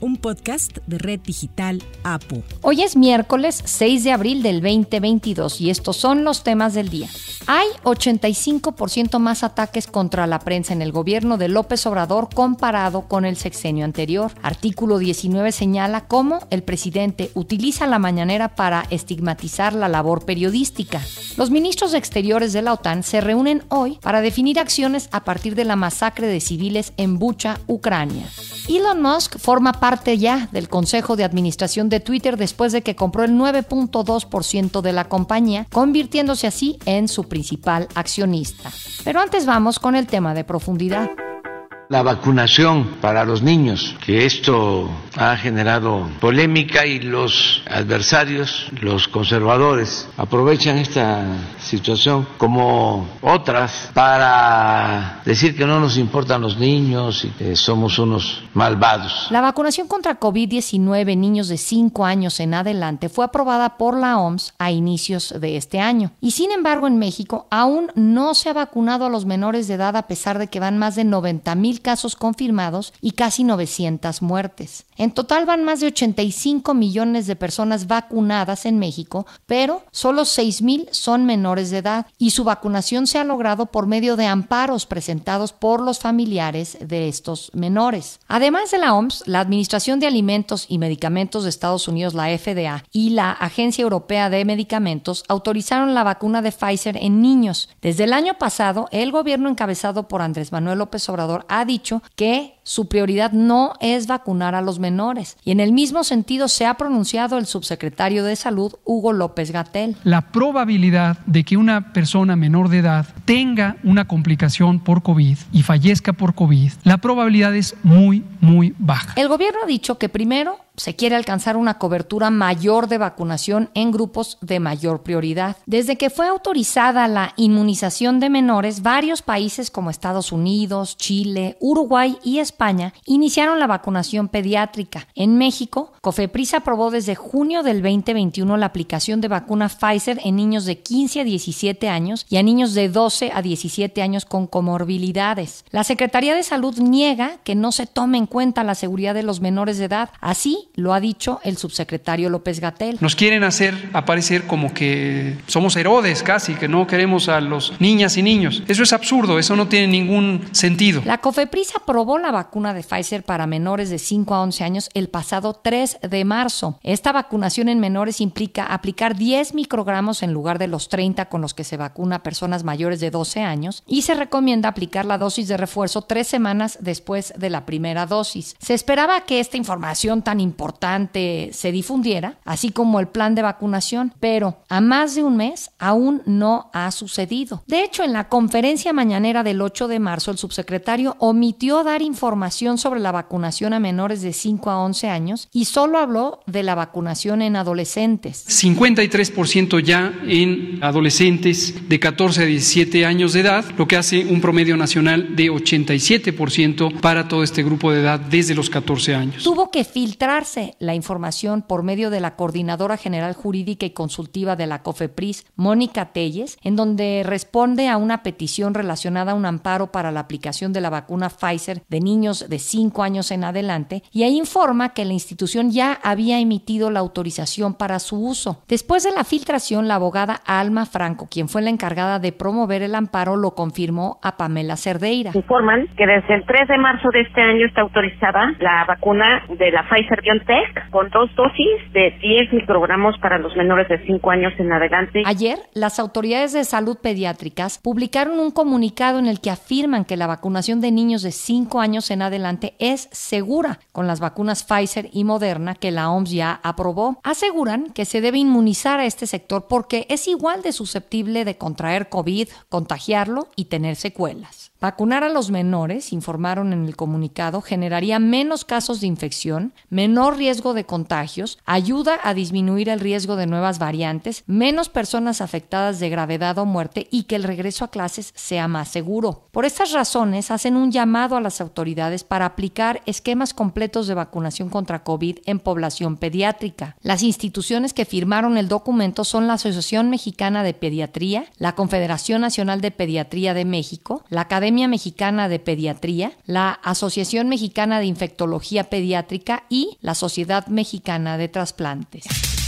un podcast de Red Digital APU. Hoy es miércoles 6 de abril del 2022 y estos son los temas del día. Hay 85% más ataques contra la prensa en el gobierno de López Obrador comparado con el sexenio anterior. Artículo 19 señala cómo el presidente utiliza la mañanera para estigmatizar la labor periodística. Los ministros Exteriores de la OTAN se reúnen hoy para definir acciones a partir de la masacre de civiles en Bucha, Ucrania. Elon Musk forma parte ya del Consejo de Administración de Twitter después de que compró el 9.2% de la compañía, convirtiéndose así en su principal accionista. Pero antes vamos con el tema de profundidad la vacunación para los niños, que esto ha generado polémica y los adversarios, los conservadores, aprovechan esta situación como otras para decir que no nos importan los niños y que somos unos malvados. La vacunación contra COVID-19 en niños de 5 años en adelante fue aprobada por la OMS a inicios de este año. Y sin embargo en México aún no se ha vacunado a los menores de edad a pesar de que van más de 90 mil casos confirmados y casi 900 muertes. En total van más de 85 millones de personas vacunadas en México, pero solo 6 mil son menores de edad y su vacunación se ha logrado por medio de amparos presentados por los familiares de estos menores. Además de la OMS, la Administración de Alimentos y Medicamentos de Estados Unidos, la FDA, y la Agencia Europea de Medicamentos autorizaron la vacuna de Pfizer en niños. Desde el año pasado, el gobierno encabezado por Andrés Manuel López Obrador ha dicho que su prioridad no es vacunar a los menores. Y en el mismo sentido se ha pronunciado el subsecretario de Salud, Hugo López Gatel. La probabilidad de que una persona menor de edad tenga una complicación por COVID y fallezca por COVID, la probabilidad es muy, muy baja. El gobierno ha dicho que primero se quiere alcanzar una cobertura mayor de vacunación en grupos de mayor prioridad. Desde que fue autorizada la inmunización de menores, varios países como Estados Unidos, Chile, Uruguay y España iniciaron la vacunación pediátrica. En México, Cofepris aprobó desde junio del 2021 la aplicación de vacuna Pfizer en niños de 15 a 17 años y a niños de 12 a 17 años con comorbilidades. La Secretaría de Salud niega que no se tome en cuenta la seguridad de los menores de edad. Así, lo ha dicho el subsecretario López Gatel. Nos quieren hacer aparecer como que somos Herodes casi, que no queremos a los niñas y niños. Eso es absurdo, eso no tiene ningún sentido. La COFEPRIS aprobó la vacuna de Pfizer para menores de 5 a 11 años el pasado 3 de marzo. Esta vacunación en menores implica aplicar 10 microgramos en lugar de los 30 con los que se vacuna a personas mayores de 12 años y se recomienda aplicar la dosis de refuerzo tres semanas después de la primera dosis. Se esperaba que esta información tan importante se difundiera, así como el plan de vacunación, pero a más de un mes aún no ha sucedido. De hecho, en la conferencia mañanera del 8 de marzo, el subsecretario omitió dar información sobre la vacunación a menores de 5 a 11 años y solo habló de la vacunación en adolescentes. 53% ya en adolescentes de 14 a 17 años de edad, lo que hace un promedio nacional de 87% para todo este grupo de edad desde los 14 años. Tuvo que filtrarse la información por medio de la Coordinadora General Jurídica y Consultiva de la COFEPRIS, Mónica Telles, en donde responde a una petición relacionada a un amparo para la aplicación de la vacuna Pfizer de niños de 5 años en adelante, y ahí informa que la institución ya había emitido la autorización para su uso. Después de la filtración, la abogada Alma Franco, quien fue la encargada de promover el amparo, lo confirmó a Pamela Cerdeira. Informan que desde el 3 de marzo de este año está autorizada la vacuna de la Pfizer BioNTech con dos dosis de 10 microgramos para los menores de 5 años en adelante. Ayer, las autoridades de salud pediátricas publicaron un comunicado en el que afirman que la vacunación de niños de 5 años en adelante es segura con las vacunas Pfizer y Moderna que la OMS ya aprobó. Aseguran que se debe inmunizar a este sector porque es igual de susceptible de contraer COVID, contagiarlo y tener secuelas. Vacunar a los menores, informaron en el comunicado, generaría menos casos de infección, menor riesgo de contagios, ayuda a disminuir el riesgo de nuevas variantes, menos personas afectadas de gravedad o muerte y que el regreso a clases sea más seguro. Por estas razones, hacen un llamado a las autoridades para aplicar esquemas completos de vacunación contra COVID en población pediátrica. Las instituciones que firmaron el documento son la Asociación Mexicana de Pediatría, la Confederación Nacional de Pediatría de México, la Academia Mexicana de Pediatría, la Asociación Mexicana de Infectología Pediátrica y la Sociedad Mexicana de Trasplantes.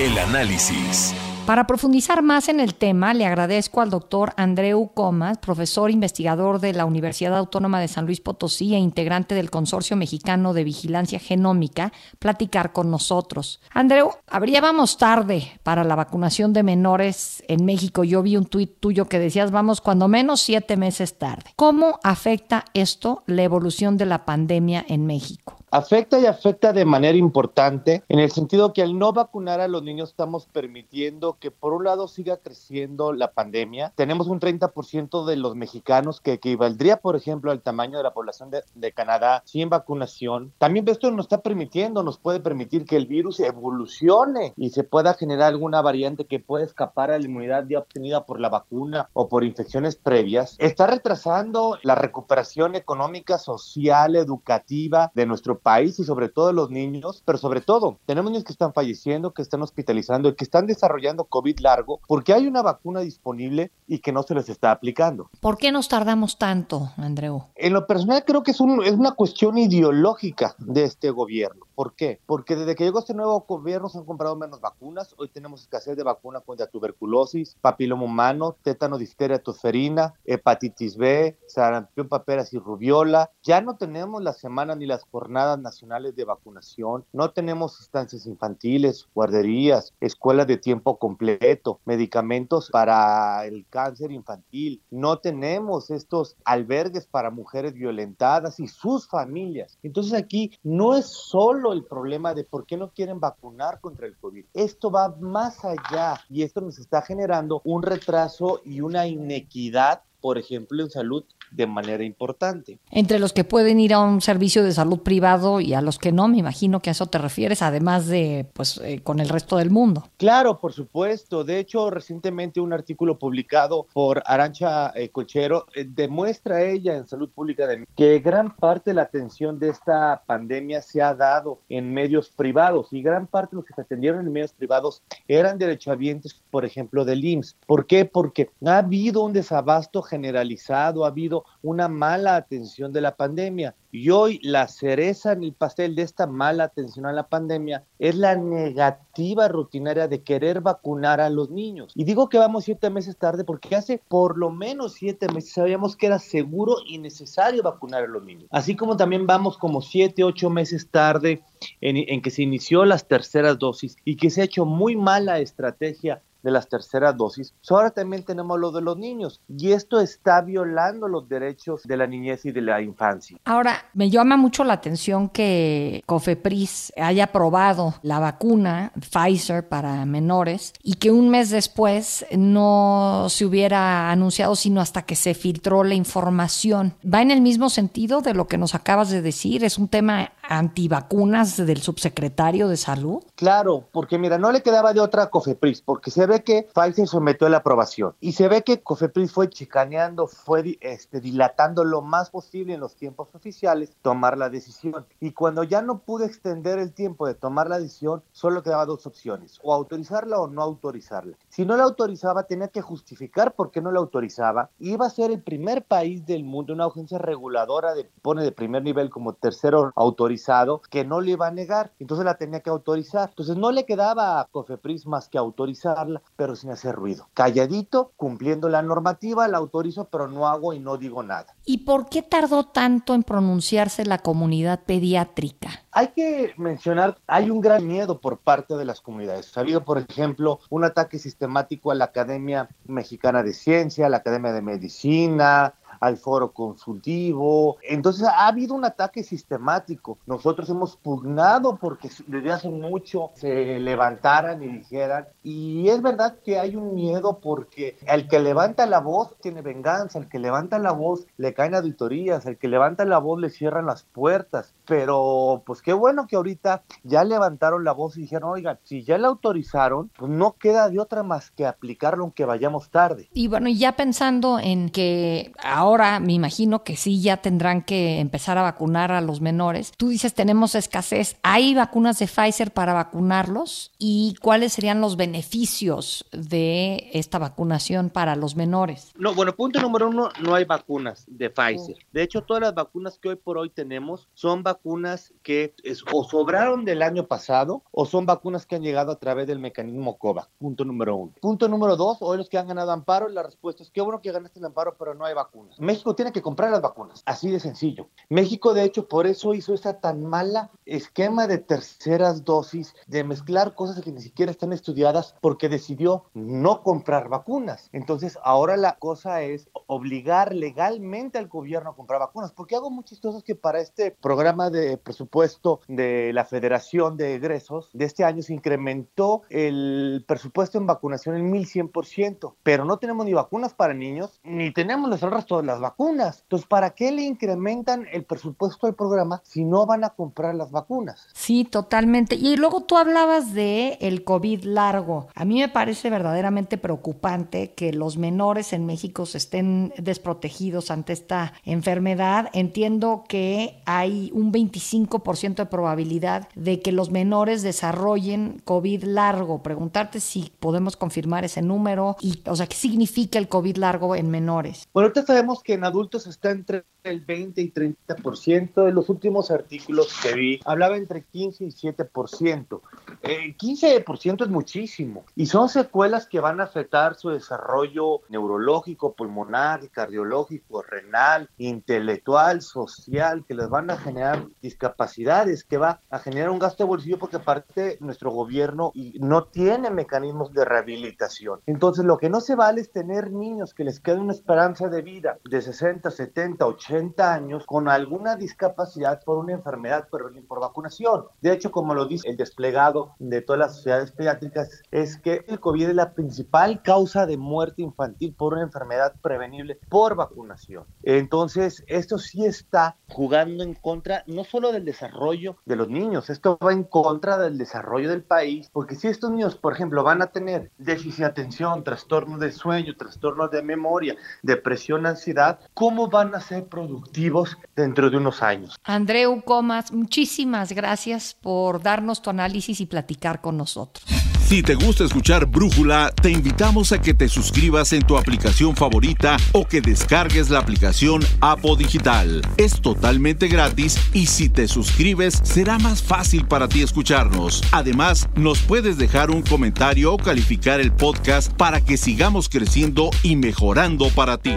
El análisis. Para profundizar más en el tema, le agradezco al doctor Andreu Comas, profesor investigador de la Universidad Autónoma de San Luis Potosí e integrante del Consorcio Mexicano de Vigilancia Genómica, platicar con nosotros. Andreu, habríamos tarde para la vacunación de menores en México. Yo vi un tuit tuyo que decías, vamos cuando menos siete meses tarde. ¿Cómo afecta esto la evolución de la pandemia en México? Afecta y afecta de manera importante en el sentido que al no vacunar a los niños estamos permitiendo que por un lado siga creciendo la pandemia. Tenemos un 30% de los mexicanos que equivaldría, por ejemplo, al tamaño de la población de, de, Canadá sin vacunación. También esto nos está permitiendo, nos puede permitir que el virus evolucione y se pueda generar alguna variante que pueda escapar a la inmunidad ya obtenida por la vacuna o por infecciones previas. Está retrasando la recuperación económica, social, educativa de nuestro país y sobre todo los niños, pero sobre todo tenemos niños que están falleciendo, que están hospitalizando y que están desarrollando COVID largo porque hay una vacuna disponible y que no se les está aplicando. ¿Por qué nos tardamos tanto, Andreu? En lo personal creo que es, un, es una cuestión ideológica de este gobierno. ¿Por qué? Porque desde que llegó este nuevo gobierno se han comprado menos vacunas. Hoy tenemos escasez de vacuna contra tuberculosis, papiloma humano, tétano, difteria, tosferina, hepatitis B, sarampión, paperas y rubiola. Ya no tenemos las semanas ni las jornadas nacionales de vacunación. No tenemos estancias infantiles, guarderías, escuelas de tiempo completo, medicamentos para el cáncer infantil. No tenemos estos albergues para mujeres violentadas y sus familias. Entonces aquí no es solo el problema de por qué no quieren vacunar contra el COVID. Esto va más allá y esto nos está generando un retraso y una inequidad por ejemplo, en salud de manera importante. Entre los que pueden ir a un servicio de salud privado y a los que no, me imagino que a eso te refieres, además de, pues, eh, con el resto del mundo. Claro, por supuesto. De hecho, recientemente un artículo publicado por Arancha eh, Colchero eh, demuestra ella en Salud Pública de que gran parte de la atención de esta pandemia se ha dado en medios privados y gran parte de los que se atendieron en medios privados eran derechohabientes, por ejemplo, del IMSS. ¿Por qué? Porque ha habido un desabasto generalizado, ha habido una mala atención de la pandemia. Y hoy la cereza en el pastel de esta mala atención a la pandemia es la negativa rutinaria de querer vacunar a los niños. Y digo que vamos siete meses tarde porque hace por lo menos siete meses sabíamos que era seguro y necesario vacunar a los niños. Así como también vamos como siete, ocho meses tarde en, en que se inició las terceras dosis y que se ha hecho muy mala estrategia de las terceras dosis. ahora también tenemos lo de los niños y esto está violando los derechos de la niñez y de la infancia. Ahora, me llama mucho la atención que Cofepris haya aprobado la vacuna Pfizer para menores y que un mes después no se hubiera anunciado sino hasta que se filtró la información. ¿Va en el mismo sentido de lo que nos acabas de decir? ¿Es un tema antivacunas del subsecretario de salud? Claro, porque mira, no le quedaba de otra a Cofepris, porque se ve que Pfizer sometió la aprobación y se ve que Cofepris fue chicaneando, fue este, dilatando lo más posible en los tiempos oficiales tomar la decisión. Y cuando ya no pude extender el tiempo de tomar la decisión, solo quedaba dos opciones, o autorizarla o no autorizarla. Si no la autorizaba, tenía que justificar por qué no la autorizaba. Iba a ser el primer país del mundo, una agencia reguladora de, pone de primer nivel como tercero autorizado, que no le iba a negar. Entonces la tenía que autorizar. Entonces no le quedaba a Cofepris más que autorizarla, pero sin hacer ruido. Calladito, cumpliendo la normativa, la autorizo, pero no hago y no digo nada. ¿Y por qué tardó tanto en pronunciarse la comunidad pediátrica? Hay que mencionar, hay un gran miedo por parte de las comunidades. Ha habido, por ejemplo, un ataque sistemático a la Academia Mexicana de Ciencia, a la Academia de Medicina, al foro consultivo. Entonces ha habido un ataque sistemático. Nosotros hemos pugnado porque desde hace mucho se levantaran y dijeran, y es verdad que hay un miedo porque el que levanta la voz tiene venganza, el que levanta la voz le caen auditorías, el que levanta la voz le cierran las puertas, pero pues qué bueno que ahorita ya levantaron la voz y dijeron, oigan, si ya la autorizaron, pues no queda de otra más que aplicarlo aunque vayamos tarde. Y bueno, ya pensando en que ahora me imagino que sí ya tendrán que empezar a vacunar a los menores, tú dices tenemos escasez, ¿hay vacunas de Pfizer para vacunarlos? ¿Y cuáles serían los beneficios de esta vacunación para los menores? No, bueno, punto número uno, no hay vacunas de Pfizer. De hecho, todas las vacunas que hoy por hoy tenemos son vacunas que o sobraron del año pasado o son vacunas que han llegado a través del mecanismo COVAX. Punto número uno. Punto número dos, hoy los que han ganado amparo, la respuesta es que bueno que ganaste el amparo, pero no hay vacunas. México tiene que comprar las vacunas, así de sencillo. México, de hecho, por eso hizo esta tan mala esquema de terceras dosis, de mezclar cosas que ni siquiera están estudiadas, porque decidió no comprar vacunas. Entonces, ahora la cosa es obligar legalmente al gobierno a comprar vacunas, porque algo muy chistoso que para este programa de presupuesto de la Federación de Egresos de este año se incrementó el presupuesto en vacunación en 1100%, pero no tenemos ni vacunas para niños, ni tenemos el resto de las vacunas. Entonces, ¿para qué le incrementan el presupuesto del programa si no van a comprar las vacunas? Sí, totalmente. Y luego tú hablabas de el COVID largo. A mí me parece verdaderamente preocupante que los menores en México se estén desprotegidos ante esta enfermedad. Entiendo que hay un 25% de probabilidad de que los menores desarrollen COVID largo. Preguntarte si podemos confirmar ese número y, o sea, qué significa el COVID largo en menores. Bueno, ahorita sabemos que en adultos está entre el 20 y 30%. De los últimos artículos que vi, hablaba entre 15 y 7%. El 15% es muchísimo y son secuelas que van a afectar su desarrollo neurológico, pulmonar, cardiológico, renal, intelectual, social, que les van a generar discapacidades, que va a generar un gasto de bolsillo porque aparte nuestro gobierno no tiene mecanismos de rehabilitación. Entonces lo que no se vale es tener niños que les quede una esperanza de vida de 60, 70, 80 años con alguna discapacidad por una enfermedad por, por vacunación. De hecho, como lo dice el desplegado de todas las sociedades pediátricas, es que el COVID es la principal causa de muerte infantil por una enfermedad prevenible por vacunación. Entonces, esto sí está jugando en contra no solo del desarrollo de los niños, esto va en contra del desarrollo del país, porque si estos niños, por ejemplo, van a tener déficit de atención, trastornos de sueño, trastornos de memoria, depresión, ansiedad, ¿cómo van a ser productivos dentro de unos años? Andreu Comas, muchísimas gracias por darnos tu análisis y platicar con nosotros. Si te gusta escuchar Brújula, te invitamos a que te suscribas en tu aplicación favorita o que descargues la aplicación Apo Digital. Es totalmente gratis y si te suscribes será más fácil para ti escucharnos. Además, nos puedes dejar un comentario o calificar el podcast para que sigamos creciendo y mejorando para ti.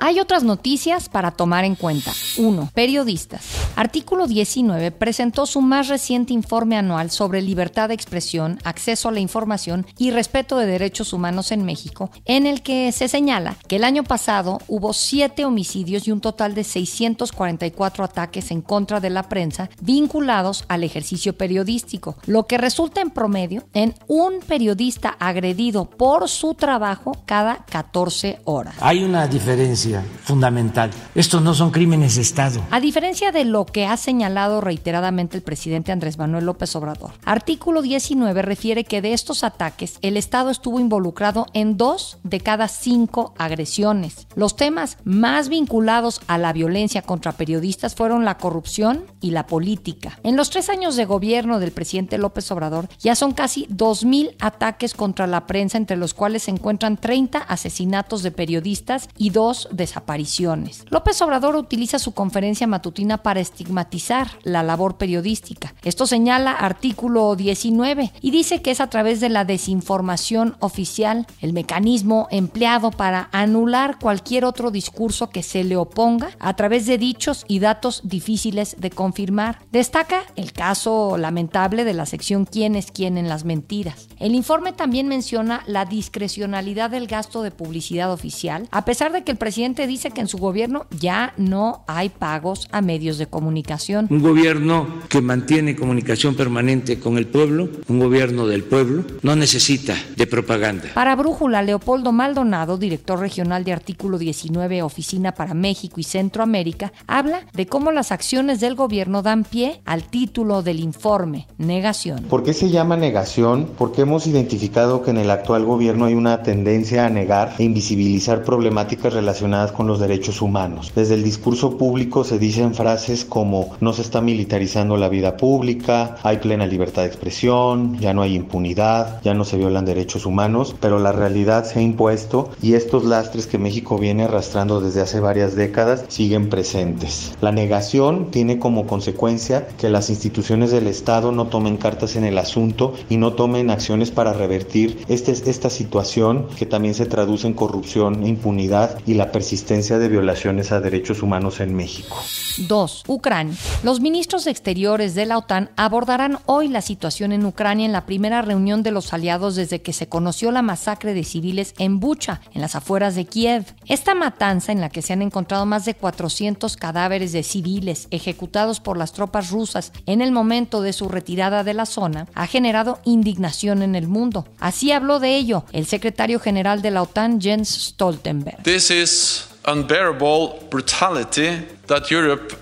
Hay otras noticias para tomar en cuenta. 1. Periodistas. Artículo 19 presentó su más reciente informe anual sobre libertad de expresión, acceso a la información y respeto de derechos humanos en México, en el que se señala que el año pasado hubo 7 homicidios y un total de 644 ataques en contra de la prensa vinculados al ejercicio periodístico, lo que resulta en promedio en un periodista agredido por su trabajo cada 14 horas. Hay una diferencia fundamental. Estos no son crímenes de Estado. A diferencia de lo que ha señalado reiteradamente el presidente Andrés Manuel López Obrador, artículo 19 refiere que de estos ataques el Estado estuvo involucrado en dos de cada cinco agresiones. Los temas más vinculados a la violencia contra periodistas fueron la corrupción y la política. En los tres años de gobierno del presidente López Obrador ya son casi 2.000 ataques contra la prensa, entre los cuales se encuentran 30 asesinatos de periodistas y dos desapariciones. López Obrador utiliza su conferencia matutina para estigmatizar la labor periodística. Esto señala artículo 19 y dice que es a través de la desinformación oficial el mecanismo empleado para anular cualquier otro discurso que se le oponga a través de dichos y datos difíciles de confirmar. Destaca el caso lamentable de la sección quién es quién en las mentiras. El informe también menciona la discrecionalidad del gasto de publicidad oficial, a pesar de que el presidente dice que en su gobierno ya no hay pagos a medios de comunicación. Un gobierno que mantiene comunicación permanente con el pueblo, un gobierno del pueblo, no necesita de propaganda. Para Brújula, Leopoldo Maldonado, director regional de Artículo 19, Oficina para México y Centroamérica, habla de cómo las acciones del gobierno dan pie al título del informe, negación. ¿Por qué se llama negación? Porque hemos identificado que en el actual gobierno hay una tendencia a negar e invisibilizar problemáticas relacionadas con los derechos humanos. Desde el discurso público se dicen frases como no se está militarizando la vida pública, hay plena libertad de expresión, ya no hay impunidad, ya no se violan derechos humanos, pero la realidad se ha impuesto y estos lastres que México viene arrastrando desde hace varias décadas siguen presentes. La negación tiene como consecuencia que las instituciones del Estado no tomen cartas en el asunto y no tomen acciones para revertir este, esta situación que también se traduce en corrupción, impunidad y la persistencia de violaciones a derechos humanos en México. 2. Ucrania. Los ministros exteriores de la OTAN abordarán hoy la situación en Ucrania en la primera reunión de los aliados desde que se conoció la masacre de civiles en Bucha, en las afueras de Kiev. Esta matanza, en la que se han encontrado más de 400 cadáveres de civiles ejecutados por las tropas rusas en el momento de su retirada de la zona, ha generado indignación en el mundo. Así habló de ello el secretario general de la OTAN, Jens Stoltenberg. This is unbearable brutality that Europe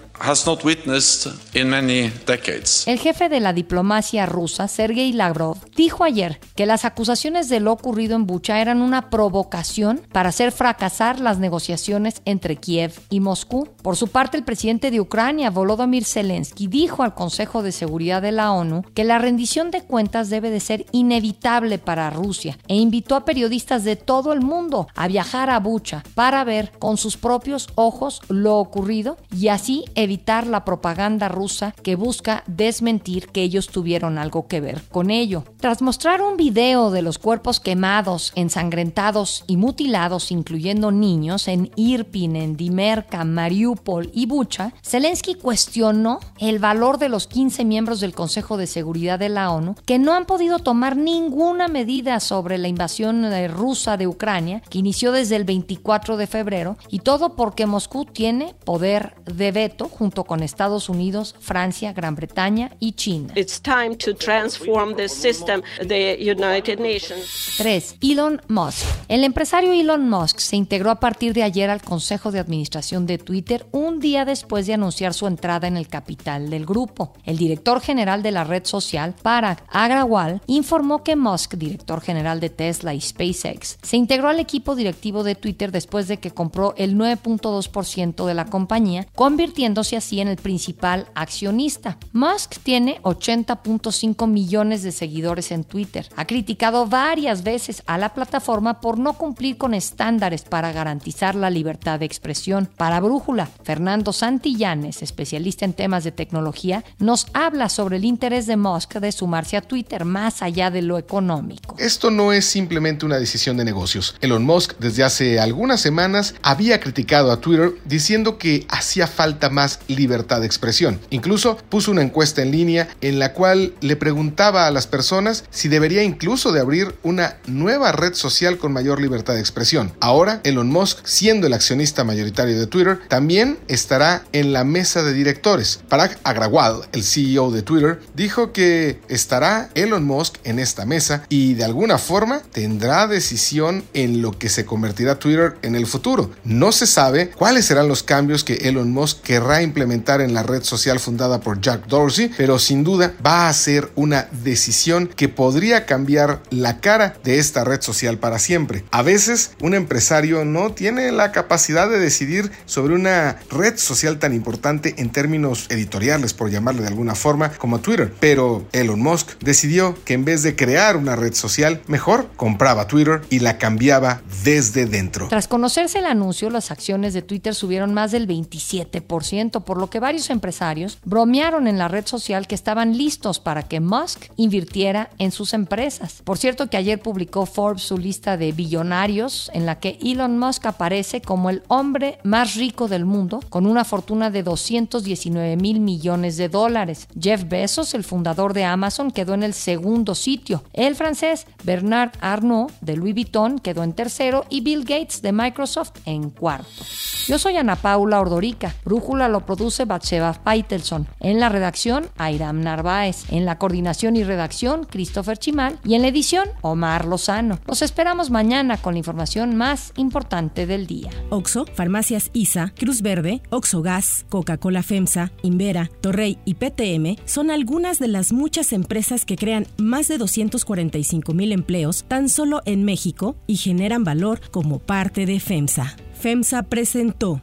El jefe de la diplomacia rusa, Sergei Lavrov, dijo ayer que las acusaciones de lo ocurrido en Bucha eran una provocación para hacer fracasar las negociaciones entre Kiev y Moscú. Por su parte, el presidente de Ucrania, Volodymyr Zelensky, dijo al Consejo de Seguridad de la ONU que la rendición de cuentas debe de ser inevitable para Rusia e invitó a periodistas de todo el mundo a viajar a Bucha para ver con sus propios ojos lo ocurrido y así evitar la propaganda rusa que busca desmentir que ellos tuvieron algo que ver con ello. Tras mostrar un video de los cuerpos quemados, ensangrentados y mutilados, incluyendo niños, en Irpin, en Dimerka, Mariupol y Bucha, Zelensky cuestionó el valor de los 15 miembros del Consejo de Seguridad de la ONU que no han podido tomar ninguna medida sobre la invasión eh, rusa de Ucrania, que inició desde el 24 de febrero, y todo porque Moscú tiene poder de veto junto con Estados Unidos, Francia, Gran Bretaña y China. It's time to transform the system, the United Nations. 3. Elon Musk. El empresario Elon Musk se integró a partir de ayer al Consejo de Administración de Twitter un día después de anunciar su entrada en el capital del grupo. El director general de la red social, Parag Agrawal, informó que Musk, director general de Tesla y SpaceX, se integró al equipo directivo de Twitter después de que compró el 9.2% de la compañía, convirtiéndose así en el principal accionista. Musk tiene 80.5 millones de seguidores en Twitter. Ha criticado varias veces a la plataforma por no cumplir con estándares para garantizar la libertad de expresión. Para Brújula, Fernando Santillanes, especialista en temas de tecnología, nos habla sobre el interés de Musk de sumarse a Twitter más allá de lo económico. Esto no es simplemente una decisión de negocios. Elon Musk desde hace algunas semanas había criticado a Twitter diciendo que hacía falta más libertad de expresión. Incluso puso una encuesta en línea en la cual le preguntaba a las personas si debería incluso de abrir una nueva red social con mayor libertad de expresión. Ahora, Elon Musk, siendo el accionista mayoritario de Twitter, también estará en la mesa de directores. Parag Agrawal, el CEO de Twitter, dijo que estará Elon Musk en esta mesa y de alguna forma tendrá decisión en lo que se convertirá Twitter en el futuro. No se sabe cuáles serán los cambios que Elon Musk querrá implementar en la red social fundada por Jack Dorsey, pero sin duda va a ser una decisión que podría cambiar la cara de esta red social para siempre. A veces un empresario no tiene la capacidad de decidir sobre una red social tan importante en términos editoriales, por llamarle de alguna forma, como Twitter, pero Elon Musk decidió que en vez de crear una red social, mejor compraba Twitter y la cambiaba desde dentro. Tras conocerse el anuncio, las acciones de Twitter subieron más del 27%, por lo que varios empresarios bromearon en la red social que estaban listos para que Musk invirtiera en sus empresas. Por cierto que ayer publicó Forbes su lista de billonarios en la que Elon Musk aparece como el hombre más rico del mundo con una fortuna de 219 mil millones de dólares. Jeff Bezos, el fundador de Amazon, quedó en el segundo sitio. El francés Bernard Arnault de Louis Vuitton quedó en tercero y Bill Gates de Microsoft en cuarto. Yo soy Ana Paula Ordorica. Brújula lo produce Batsheva Faitelson. En la redacción, Airam Narváez. En la coordinación y redacción, Christopher Chimal. Y en la edición, Omar Lozano. Los esperamos mañana con la información más importante del día. Oxo, Farmacias ISA, Cruz Verde, Oxo Gas, Coca-Cola FEMSA, Invera, Torrey y PTM son algunas de las muchas empresas que crean más de 245 mil empleos tan solo en México y generan valor como parte de FEMSA. FEMSA presentó